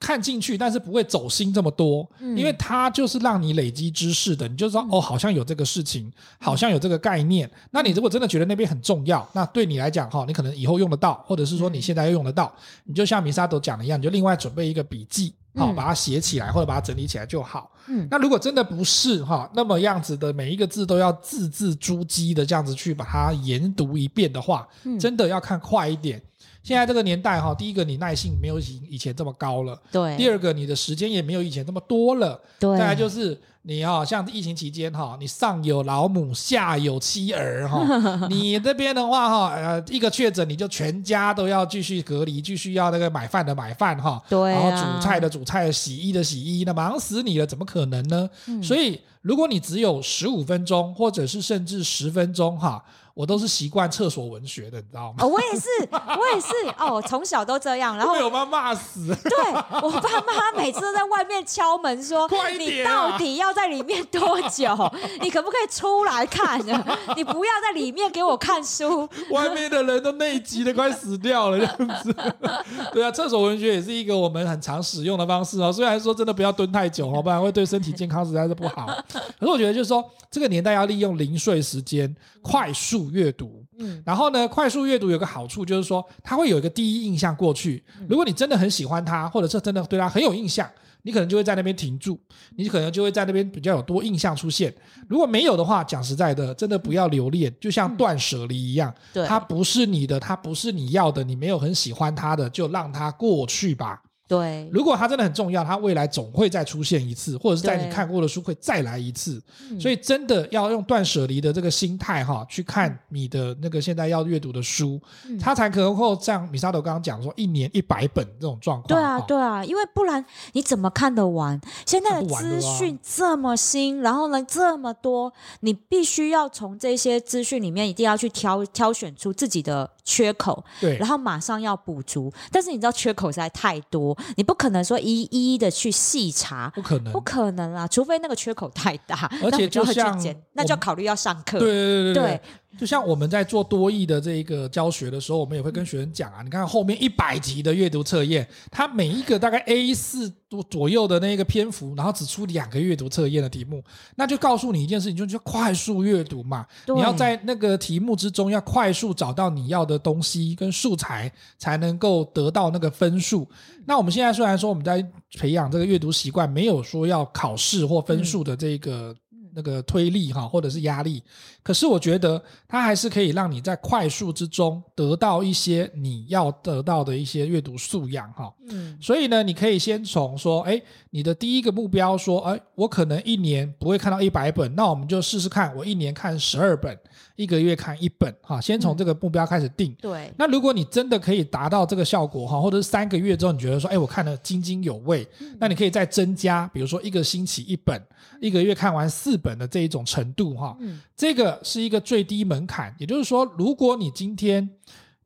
Speaker 1: 看进去，但是不会走心这么多，因为它就是让你累积知识的。你就说哦，好像有这个事情，好像有这个概念。那你如果真的觉得那边很重要，那对你来讲哈，你可能以后用得到，或者是说你现在又用得到，你就像米沙朵讲的一样，你就另外准备一个笔记。好，把它写起来或者把它整理起来就好。嗯，那如果真的不是哈，那么样子的每一个字都要字字珠玑的这样子去把它研读一遍的话，真的要看快一点。现在这个年代哈，第一个你耐性没有以以前这么高了，对。第二个你的时间也没有以前这么多了，对。再来就是。你啊，像疫情期间哈，你上有老母，下有妻儿哈，*laughs* 你这边的话哈，呃，一个确诊你就全家都要继续隔离，继续要那个买饭的买饭哈，对，然后煮菜的煮菜，洗衣的洗衣，那忙死你了，怎么可能呢？所以如果你只有十五分钟，或者是甚至十分钟哈。我都是习惯厕所文学的，你知道吗？
Speaker 2: 哦，我也是，*laughs* 我也是哦，从小都这样。然后
Speaker 1: 被我妈骂死。
Speaker 2: 对，我爸妈每次都在外面敲门说：“ *laughs* 快点啊，你到底要在里面多久？*laughs* 你可不可以出来看？你不要在里面给我看书。*laughs* ”
Speaker 1: 外面的人都内急的快死掉了，这样子。*laughs* 对啊，厕所文学也是一个我们很常使用的方式哦。虽然说真的不要蹲太久哦，不然会对身体健康实在是不好。可是我觉得就是说，这个年代要利用零碎时间，快速。阅读，嗯，然后呢，快速阅读有个好处就是说，它会有一个第一印象过去。如果你真的很喜欢它，或者是真的对它很有印象，你可能就会在那边停住，你可能就会在那边比较有多印象出现。如果没有的话，讲实在的，真的不要留恋，就像断舍离一样，
Speaker 2: 对，
Speaker 1: 它不是你的，它不是你要的，你没有很喜欢它的，就让它过去吧。
Speaker 2: 对，
Speaker 1: 如果它真的很重要，它未来总会再出现一次，或者是在你看过的书会再来一次。所以真的要用断舍离的这个心态哈，去看你的那个现在要阅读的书，嗯、它才可能够像米沙头刚刚讲说，一年一百本这种状况。
Speaker 2: 对啊，对啊，因为不然你怎么看得完？现在的资讯这么新，然后呢这么多，你必须要从这些资讯里面一定要去挑挑选出自己的缺口，
Speaker 1: 对，
Speaker 2: 然后马上要补足。但是你知道缺口实在太多。你不可能说一一一的去细查，
Speaker 1: 不可能，
Speaker 2: 不可能啊！除非那个缺口太大，
Speaker 1: 而且就像
Speaker 2: 那就要考虑要上课。
Speaker 1: 对对对对对。就像我们在做多义的这一个教学的时候，我们也会跟学生讲啊，你看后面一百题的阅读测验，它每一个大概 A 四多左右的那个篇幅，然后只出两个阅读测验的题目，那就告诉你一件事情，就是快速阅读嘛。你要在那个题目之中要快速找到你要的东西跟素材，才能够得到那个分数。那我们现在虽然说我们在培养这个阅读习惯，没有说要考试或分数的这个。那个推力哈，或者是压力，可是我觉得它还是可以让你在快速之中得到一些你要得到的一些阅读素养哈。嗯，所以呢，你可以先从说，哎，你的第一个目标说，哎，我可能一年不会看到一百本，那我们就试试看，我一年看十二本，一个月看一本哈，先从这个目标开始定。
Speaker 2: 对。
Speaker 1: 那如果你真的可以达到这个效果哈，或者是三个月之后你觉得说，哎，我看得津津有味，那你可以再增加，比如说一个星期一本，一个月看完四本的这一种程度哈，嗯这个是一个最低门槛。也就是说，如果你今天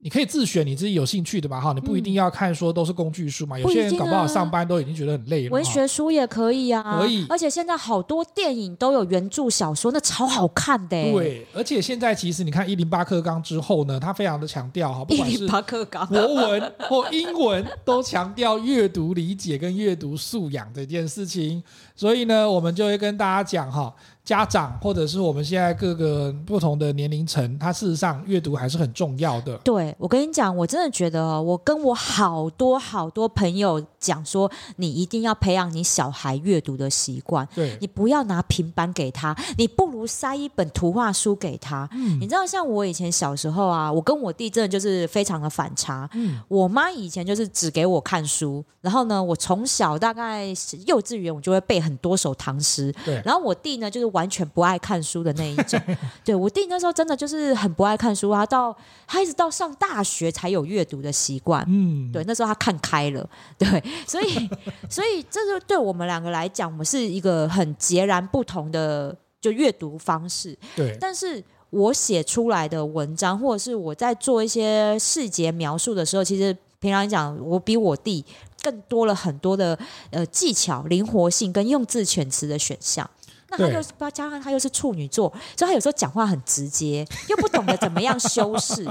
Speaker 1: 你可以自选你自己有兴趣的嘛哈，你不一定要看说都是工具书嘛。有些人搞不好上班都已经觉得很累了。
Speaker 2: 文学书也可以啊，
Speaker 1: 可以。
Speaker 2: 而且现在好多电影都有原著小说，那超好看的。
Speaker 1: 对，而且现在其实你看一零八课纲之后呢，他非常的强调哈，不管是国文或英文，都强调阅读理解跟阅读素养这件事情。所以呢，我们就会跟大家讲哈，家长或者是我们现在各个不同的年龄层，他事实上阅读还是很重要的。
Speaker 2: 对，我跟你讲，我真的觉得，我跟我好多好多朋友讲说，你一定要培养你小孩阅读的习惯。
Speaker 1: 对，
Speaker 2: 你不要拿平板给他，你不如塞一本图画书给他。嗯，你知道，像我以前小时候啊，我跟我弟真的就是非常的反差。嗯，我妈以前就是只给我看书，然后呢，我从小大概幼稚园我就会背很。多首唐诗，
Speaker 1: 对，
Speaker 2: 然后我弟呢，就是完全不爱看书的那一种。*laughs* 对，我弟那时候真的就是很不爱看书啊，到他一直到上大学才有阅读的习惯。嗯，对，那时候他看开了，对，所以所以这就对我们两个来讲，我们是一个很截然不同的就阅读方式。
Speaker 1: 对，
Speaker 2: 但是我写出来的文章，或者是我在做一些细节描述的时候，其实平常讲，我比我弟。更多了很多的呃技巧、灵活性跟用字遣词的选项。那他又是不要加上他又是处女座，所以他有时候讲话很直接，*laughs* 又不懂得怎么样修饰。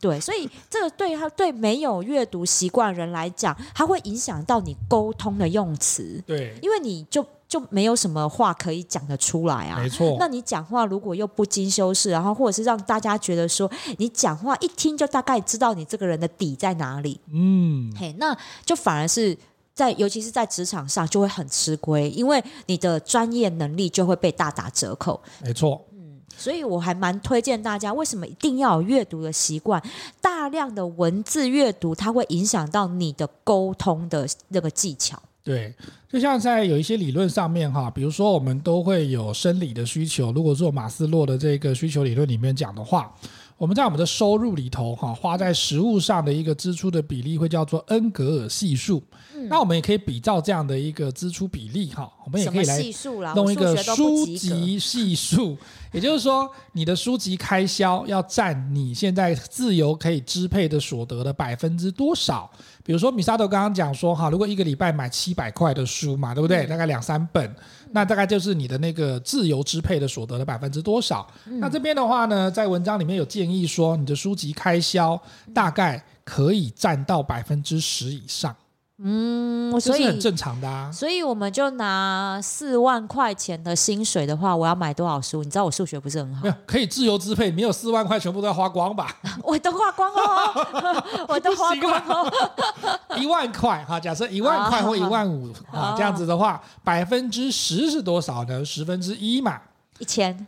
Speaker 2: 对，所以这个对他对没有阅读习惯的人来讲，他会影响到你沟通的用词。
Speaker 1: 对，
Speaker 2: 因为你就。就没有什么话可以讲得出来啊！
Speaker 1: 没错，
Speaker 2: 那你讲话如果又不经修饰，然后或者是让大家觉得说你讲话一听就大概知道你这个人的底在哪里，嗯，嘿，那就反而是在尤其是在职场上就会很吃亏，因为你的专业能力就会被大打折扣。
Speaker 1: 没错，
Speaker 2: 嗯，所以我还蛮推荐大家，为什么一定要有阅读的习惯？大量的文字阅读，它会影响到你的沟通的那个技巧。
Speaker 1: 对，就像在有一些理论上面哈，比如说我们都会有生理的需求。如果做马斯洛的这个需求理论里面讲的话，我们在我们的收入里头哈，花在食物上的一个支出的比例会叫做恩格尔系数。嗯，那我们也可以比照这样的一个支出比例哈，我们也可以来弄一个书籍系数。*laughs* 也就是说，你的书籍开销要占你现在自由可以支配的所得的百分之多少？比如说，米沙头刚刚讲说，哈，如果一个礼拜买七百块的书嘛，对不对？大概两三本，那大概就是你的那个自由支配的所得的百分之多少？那这边的话呢，在文章里面有建议说，你的书籍开销大概可以占到百分之十以上。
Speaker 2: 嗯，所以
Speaker 1: 很正常的啊。
Speaker 2: 所以我们就拿四万块钱的薪水的话，我要买多少书？你知道我数学不是很好，
Speaker 1: 没有可以自由支配，没有四万块全部都要花光吧？*laughs*
Speaker 2: 我都花光哦，*laughs* 我都花光哦。*laughs*
Speaker 1: 一万块哈，假设一万块或一万五啊，这样子的话，百分之十是多少呢？十分之一嘛，
Speaker 2: 一千。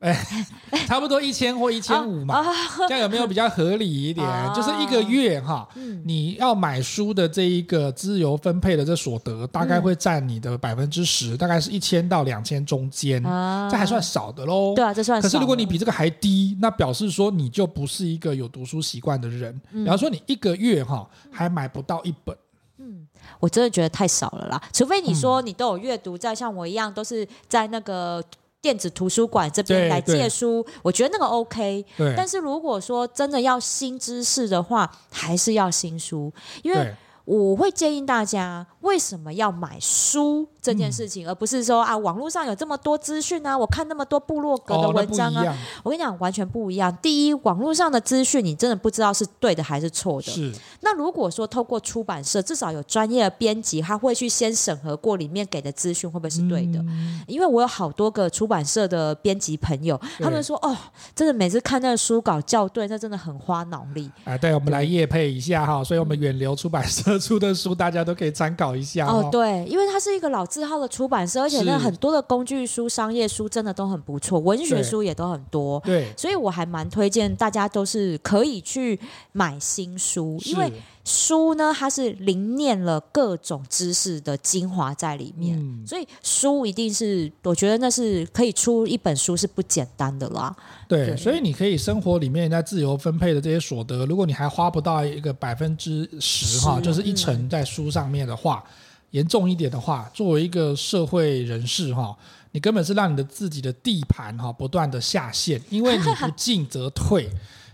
Speaker 1: 哎，*laughs* 差不多一千或一千五嘛，*laughs* 这样有没有比较合理一点？就是一个月哈，你要买书的这一个自由分配的这所得，大概会占你的百分之十，大概是一千到两千中间，这还算少的喽。
Speaker 2: 对啊，这算少。
Speaker 1: 可是如果你比这个还低，那表示说你就不是一个有读书习惯的人。比方说你一个月哈还买不到一本，
Speaker 2: 嗯，我真的觉得太少了啦。除非你说你都有阅读，在像我一样都是在那个。电子图书馆这边来借书，我觉得那个 OK。但是如果说真的要新知识的话，还是要新书，因为我会建议大家，为什么要买书？这件事情，而不是说啊，网络上有这么多资讯啊，我看那么多部落格的文章啊，我跟你讲，完全不一样。第一，网络上的资讯你真的不知道是对的还是错的。是。那如果说透过出版社，至少有专业的编辑，他会去先审核过里面给的资讯会不会是对的？嗯、因为我有好多个出版社的编辑朋友，他们说哦，真的每次看那个书稿校对，那真的很花脑力。
Speaker 1: 哎，对，我们来业配一下哈，所以我们远流出版社出的书，大家都可以参考一下。
Speaker 2: 哦，对，因为它是一个老字号的出版社，而且那很多的工具书、商业书真的都很不错，文学书也都很多。对，所以我还蛮推荐大家都是可以去买新书，因为书呢，它是凝练了各种知识的精华在里面，嗯、所以书一定是，我觉得那是可以出一本书是不简单的啦。
Speaker 1: 对，对，所以你可以生活里面在自由分配的这些所得，如果你还花不到一个百分之十哈，就是一成在书上面的话。嗯严重一点的话，作为一个社会人士哈，你根本是让你的自己的地盘哈不断的下陷，因为你不进则退。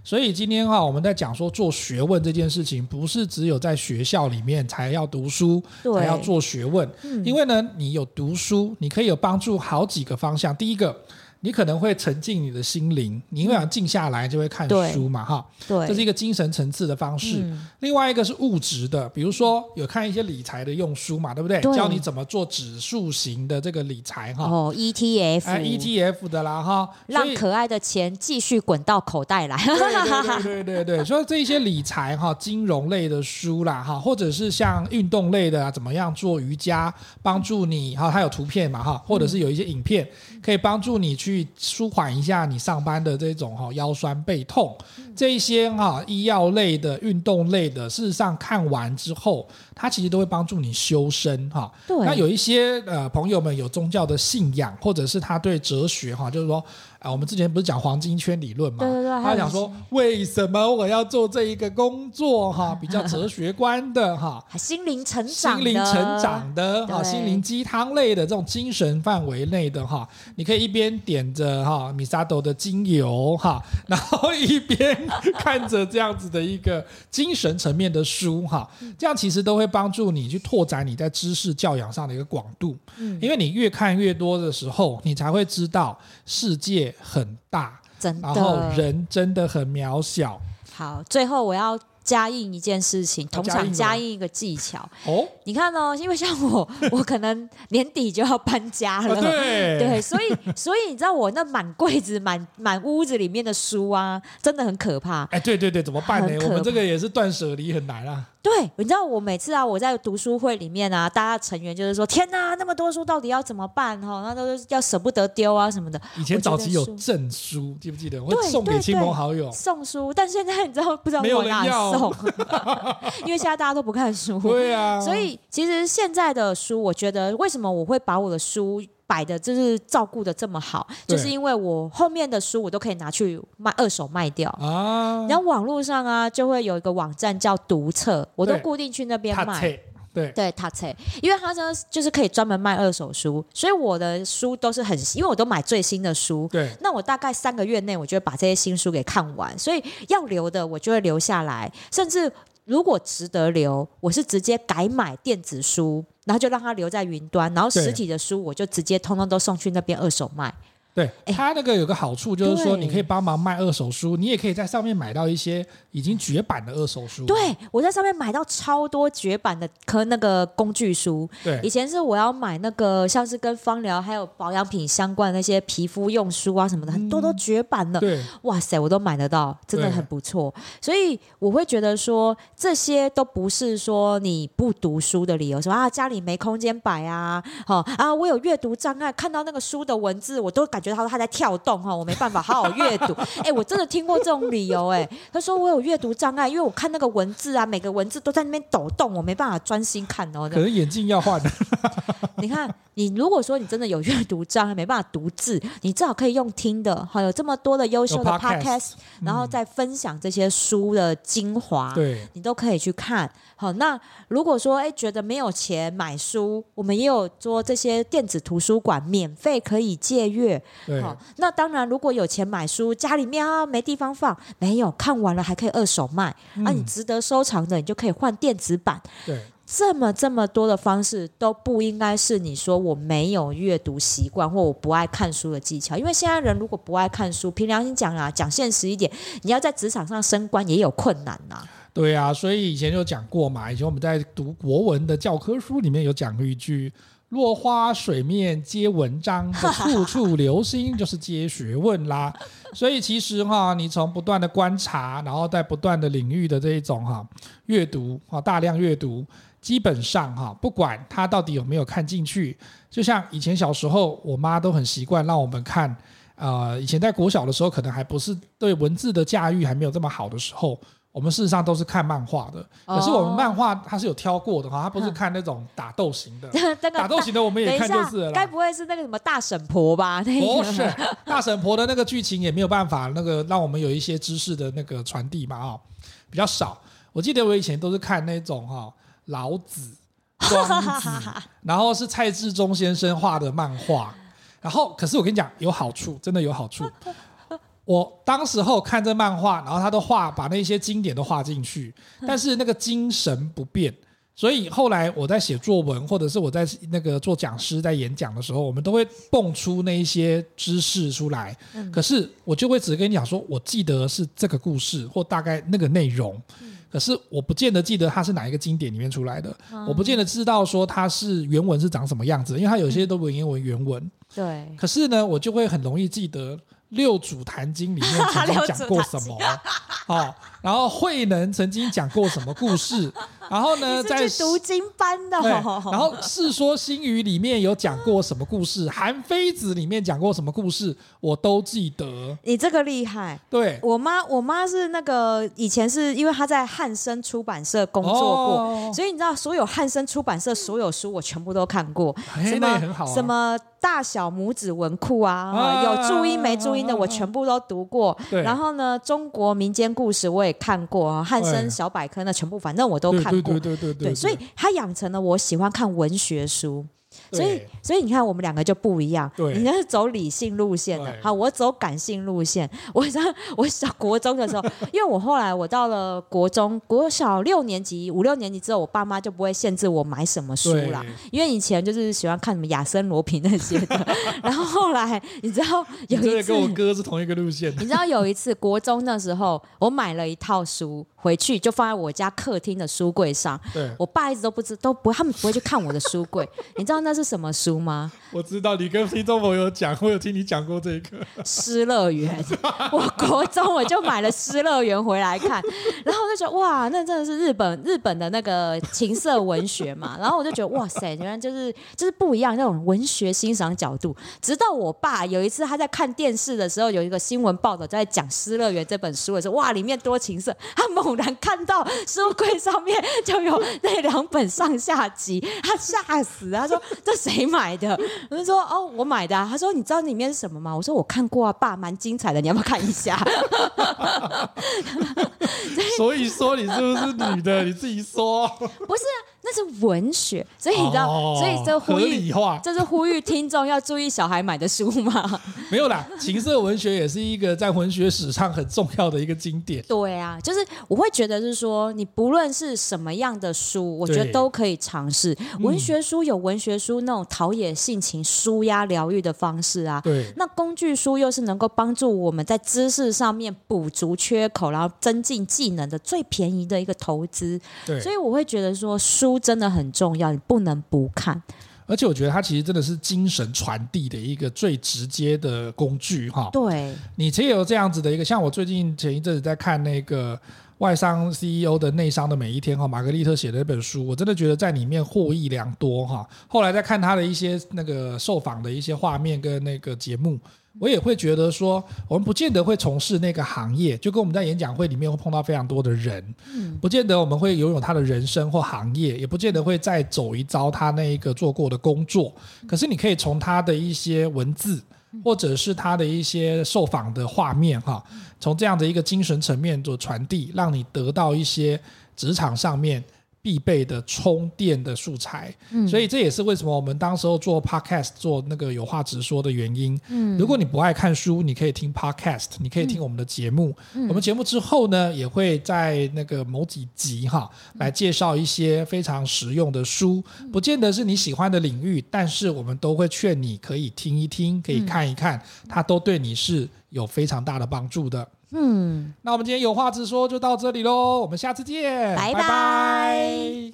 Speaker 1: 所以今天哈，我们在讲说做学问这件事情，不是只有在学校里面才要读书，才要做学问。因为呢，你有读书，你可以有帮助好几个方向。第一个。你可能会沉浸你的心灵，你因为想静下来就会看书嘛，哈，对，这是一个精神层次的方式。嗯、另外一个是物质的，比如说有看一些理财的用书嘛，对不对？对，教你怎么做指数型的这个理财哈。
Speaker 2: 哦，ETF，
Speaker 1: 哎，ETF 的啦哈，
Speaker 2: 让可爱的钱继续滚到口袋来。
Speaker 1: 对对对对对，*laughs* 所以这些理财哈、金融类的书啦哈，或者是像运动类的啊，怎么样做瑜伽，帮助你哈，它有图片嘛哈，或者是有一些影片可以帮助你去。舒缓一下你上班的这种哈腰酸背痛，这一些哈医药类的、运动类的，事实上看完之后，它其实都会帮助你修身哈。对。那有一些呃朋友们有宗教的信仰，或者是他对哲学哈，就是说。啊，我们之前不是讲黄金圈理论嘛？对对对，他讲说为什么我要做这一个工作？哈，*laughs* 比较哲学观的哈，*laughs*
Speaker 2: 心灵成长、
Speaker 1: 心灵成长的哈，心灵鸡汤类的这种精神范围内的哈，你可以一边点着哈米萨豆的精油哈，然后一边 *laughs* 看着这样子的一个精神层面的书哈，这样其实都会帮助你去拓展你在知识教养上的一个广度。嗯，因为你越看越多的时候，你才会知道世界。很大，真的，然后人真的很渺小。
Speaker 2: 好，最后我要加印一件事情，同场加印一个技巧。哦，你看哦，因为像我，*laughs* 我可能年底就要搬家了，哦、对，对，所以，*laughs* 所以你知道我那满柜子、满满屋子里面的书啊，真的很可怕。
Speaker 1: 哎，对对对，怎么办呢？我们这个也是断舍离很难啊。
Speaker 2: 对，你知道我每次啊，我在读书会里面啊，大家成员就是说：“天哪，那么多书到底要怎么办？哈，那都是要舍不得丢啊什么的。”
Speaker 1: 以前早期有赠书，记不记得？我送给亲朋好友
Speaker 2: 送书，但现在你知道不知道往哪送？*laughs* 因为现在大家都不看书。
Speaker 1: 对啊。
Speaker 2: 所以其实现在的书，我觉得为什么我会把我的书摆的，就是照顾的这么好，就是因为我后面的书我都可以拿去卖二手卖掉啊。然后网络上啊，就会有一个网站叫读册，我都固定去那边卖。对对，他册，因为他呢就是可以专门卖二手书，所以我的书都是很，因为我都买最新的书。对，那我大概三个月内，我就会把这些新书给看完，所以要留的我就会留下来，甚至如果值得留，我是直接改买电子书。然后就让它留在云端，然后实体的书我就直接通通都送去那边二手卖。
Speaker 1: 对，它那个有个好处就是说，你可以帮忙卖二手书，你也可以在上面买到一些已经绝版的二手书。
Speaker 2: 对，我在上面买到超多绝版的科那个工具书。
Speaker 1: 对，
Speaker 2: 以前是我要买那个像是跟芳疗还有保养品相关的那些皮肤用书啊什么的，很多都绝版了。
Speaker 1: 对，
Speaker 2: 哇塞，我都买得到，真的很不错。所以我会觉得说，这些都不是说你不读书的理由，说啊家里没空间摆啊，好啊我有阅读障碍，看到那个书的文字我都感觉他说他在跳动哈，我没办法好好阅读。*laughs* 哎，我真的听过这种理由哎，他说我有阅读障碍，因为我看那个文字啊，每个文字都在那边抖动，我没办法专心看哦。
Speaker 1: 可能眼镜要换。*laughs*
Speaker 2: 你看，你如果说你真的有阅读障碍，没办法读字，你至少可以用听的，好有这么多的优秀的 podcast，然后再分享这些书的精华，
Speaker 1: 对，
Speaker 2: 你都可以去看。好，那如果说哎觉得没有钱买书，我们也有做这些电子图书馆，免费可以借阅。好，那当然如果有钱买书，家里面啊没地方放，没有看完了还可以二手卖，嗯、啊你值得收藏的，你就可以换电子版。
Speaker 1: 对。
Speaker 2: 这么这么多的方式都不应该是你说我没有阅读习惯或我不爱看书的技巧，因为现在人如果不爱看书，凭良心讲啊，讲现实一点，你要在职场上升官也有困难呐、啊。
Speaker 1: 对啊，所以以前就讲过嘛，以前我们在读国文的教科书里面有讲过一句“落花水面皆文章，处处留心就是皆学问”啦。*laughs* 所以其实哈，你从不断的观察，然后在不断的领域的这一种哈阅读啊，大量阅读。基本上哈，不管他到底有没有看进去，就像以前小时候，我妈都很习惯让我们看。呃，以前在国小的时候，可能还不是对文字的驾驭还没有这么好的时候，我们事实上都是看漫画的。可是我们漫画它是有挑过的哈，它不是看那种打斗型的。*laughs* 打斗型的我们也看就是了。
Speaker 2: 该不会是那个什么大婶婆吧？*laughs* 那个、
Speaker 1: 不是，大婶婆的那个剧情也没有办法那个让我们有一些知识的那个传递嘛啊，比较少。我记得我以前都是看那种哈。老子、庄子，*laughs* 然后是蔡志忠先生画的漫画，然后可是我跟你讲有好处，真的有好处。我当时候看这漫画，然后他都画把那些经典都画进去，但是那个精神不变。所以后来我在写作文，或者是我在那个做讲师在演讲的时候，我们都会蹦出那一些知识出来。可是我就会只跟你讲说，我记得是这个故事或大概那个内容。可是我不见得记得它是哪一个经典里面出来的，嗯、我不见得知道说它是原文是长什么样子，因为它有些都文言文原文。
Speaker 2: 对。
Speaker 1: 可是呢，我就会很容易记得《六祖 *laughs* 坛经》里面曾经讲过什么，哦，然后慧能曾经讲过什么故事。*laughs* 然后呢，在
Speaker 2: 读经班的，
Speaker 1: 然后《世说新语》里面有讲过什么故事，《韩非子》里面讲过什么故事，我都记得。
Speaker 2: 你这个厉害。
Speaker 1: 对，
Speaker 2: 我妈，我妈是那个以前是因为她在汉生出版社工作过，哦、所以你知道所有汉生出版社所有书我全部都看过。什么、啊、什么大小拇指文库啊，啊有注音没注音的我全部都读过。对然后呢，中国民间故事我也看过啊，汉森小百科那全部反正我都看过。对对对对对，对，对，对，所以他养成了我喜欢看文学书。所以，所以你看，我们两个就不一样。对，你那是走理性路线的，好，我走感性路线。*laughs* 我上我小国中的时候，*laughs* 因为我后来我到了国中，国小六年级、五六年级之后，我爸妈就不会限制我买什么书了，因为以前就是喜欢看什么亚森罗平那些的。*laughs* 然后后来，你知道有一次，
Speaker 1: 跟我哥是同一个路线。
Speaker 2: 你知道有一次国中的时候，我买了一套书回去，就放在我家客厅的书柜上。对，我爸一直都不知都不，他们不会去看我的书柜。*laughs* 你知道那是什么书吗？
Speaker 1: 我知道你跟听众朋友讲，我有听你讲过这个《
Speaker 2: 失乐园》。*laughs* 我国中我就买了《失乐园》回来看，然后我就觉得哇，那真的是日本日本的那个情色文学嘛。然后我就觉得哇塞，原来就是就是不一样那种文学欣赏角度。直到我爸有一次他在看电视的时候，有一个新闻报道在讲《失乐园》这本书的时候，哇，里面多情色，他猛然看到书柜上面就有那两本上下集，他吓死，他说这谁？买的？*laughs* 我就说哦，我买的啊。他说你知道里面是什么吗？我说我看过啊，爸，蛮精彩的，你要不要看一下？*laughs*
Speaker 1: 所以说你是不是女的？你自己说。*laughs*
Speaker 2: 不是。那是文学，所以你知道，哦、所以这呼吁，这是呼吁听众要注意小孩买的书吗？*laughs*
Speaker 1: 没有啦，情色文学也是一个在文学史上很重要的一个经典。
Speaker 2: 对啊，就是我会觉得是说，你不论是什么样的书，我觉得都可以尝试。文学书有文学书那种陶冶性情、舒压疗愈的方式啊。
Speaker 1: 对。
Speaker 2: 那工具书又是能够帮助我们在知识上面补足缺口，然后增进技能的最便宜的一个投资。
Speaker 1: 对。
Speaker 2: 所以我会觉得说书。真的很重要，你不能不看。
Speaker 1: 而且我觉得它其实真的是精神传递的一个最直接的工具，哈。
Speaker 2: 对，
Speaker 1: 你其实有这样子的一个，像我最近前一阵子在看那个外商 CEO 的内商的每一天，哈，玛格丽特写的那本书，我真的觉得在里面获益良多，哈。后来再看他的一些那个受访的一些画面跟那个节目。我也会觉得说，我们不见得会从事那个行业，就跟我们在演讲会里面会碰到非常多的人，嗯，不见得我们会拥有他的人生或行业，也不见得会再走一遭他那一个做过的工作。可是你可以从他的一些文字，或者是他的一些受访的画面，哈，从这样的一个精神层面做传递，让你得到一些职场上面。必备的充电的素材，嗯，所以这也是为什么我们当时候做 podcast 做那个有话直说的原因。嗯，如果你不爱看书，你可以听 podcast，你可以听我们的节目。嗯，我们节目之后呢，也会在那个某几集哈来介绍一些非常实用的书，不见得是你喜欢的领域，但是我们都会劝你可以听一听，可以看一看，它都对你是有非常大的帮助的。嗯。那我们今天有话直说就到这里喽我们下次
Speaker 2: 见拜拜。